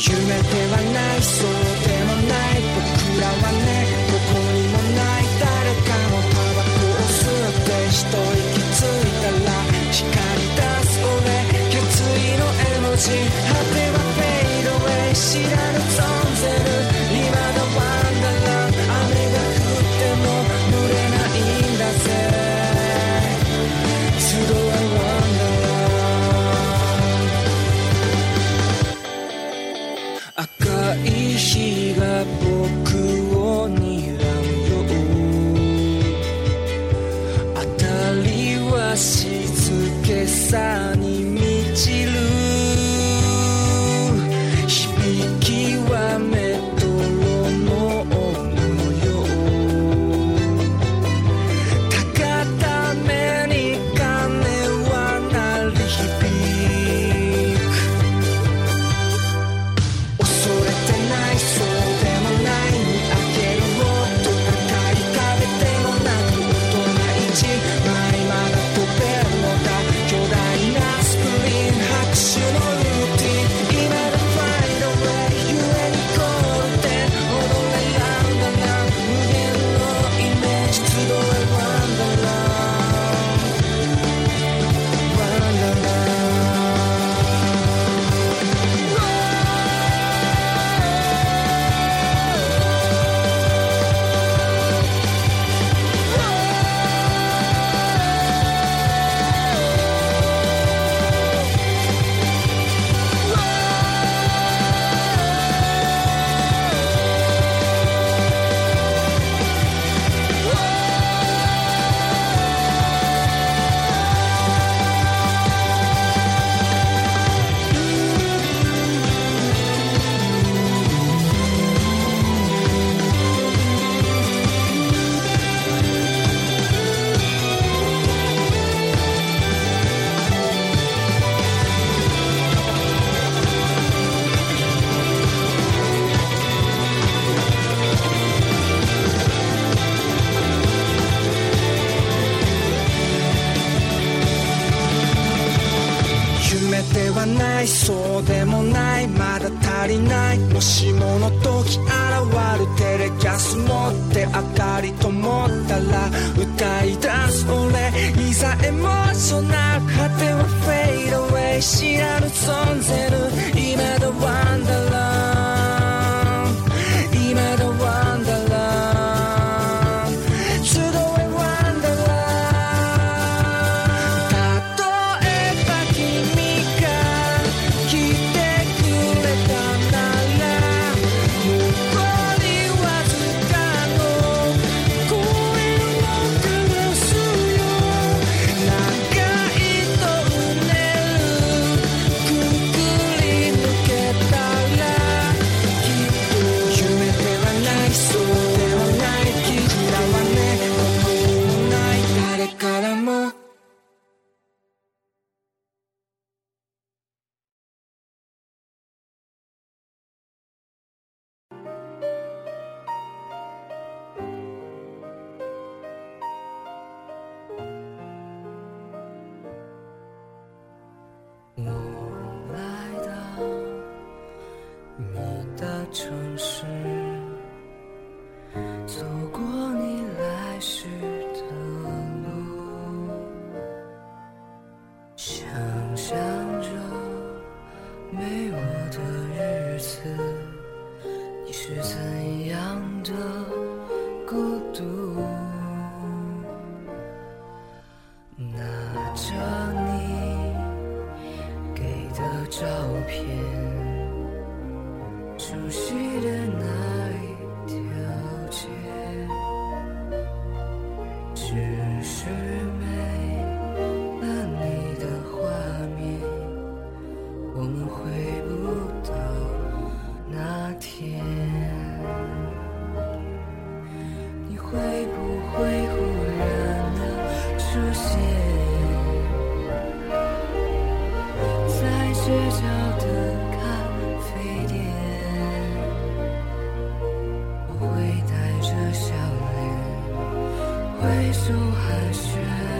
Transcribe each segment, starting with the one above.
揺れてはないそうないそうでもないまだ足りないもしもの時現るテレキャス持って明かりと思ったら歌い出す俺いざエモーショナル果てはフェイドウェイ知らぬ存ぜぬ今だワンダー想象着没我的日子，你是怎样的孤独？就寒暄。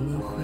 轮会。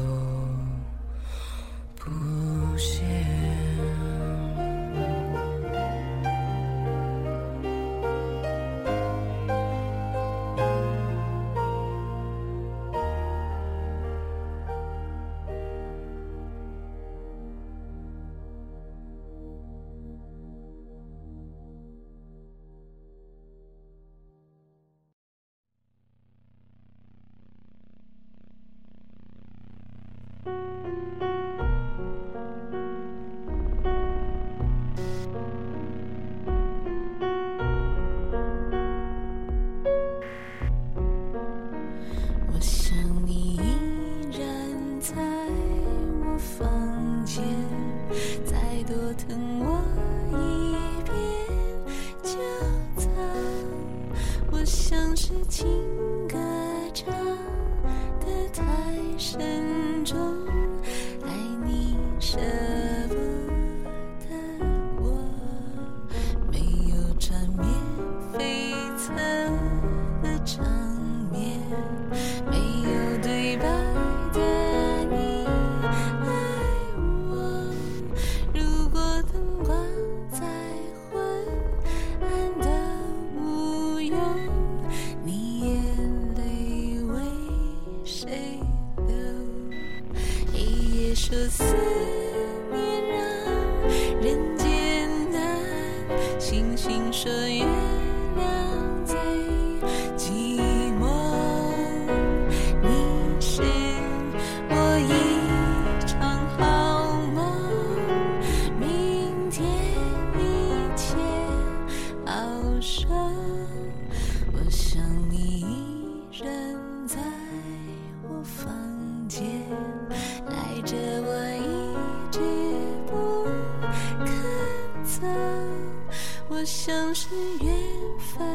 像是缘分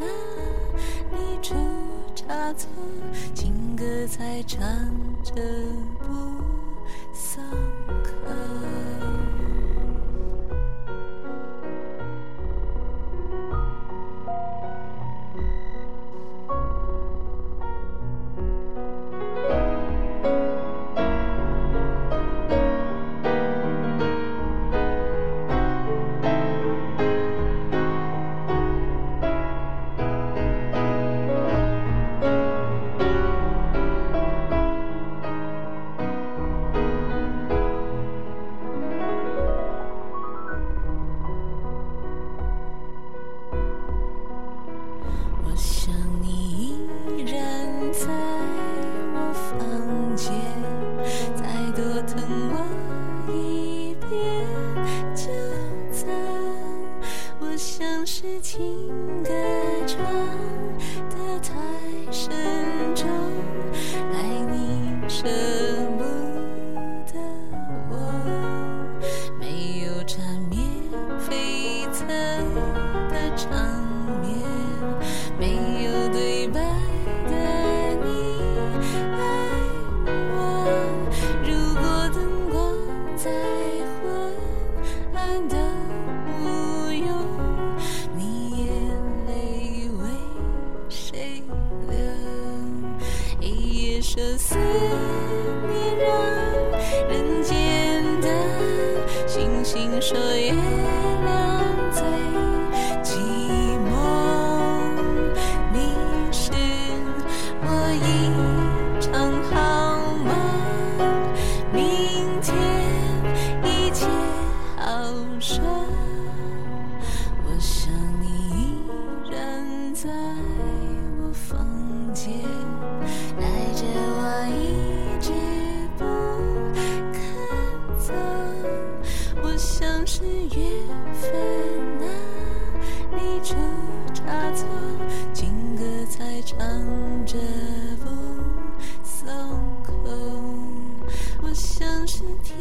啊，你出差错，情歌才唱着。sure. 这思念让人间的星星说。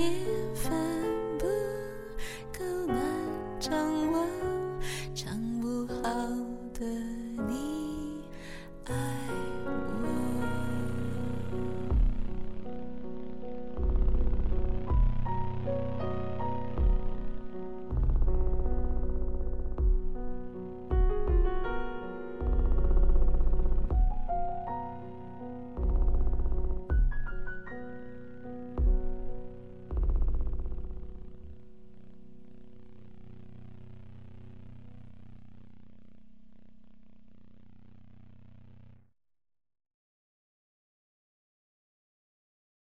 You.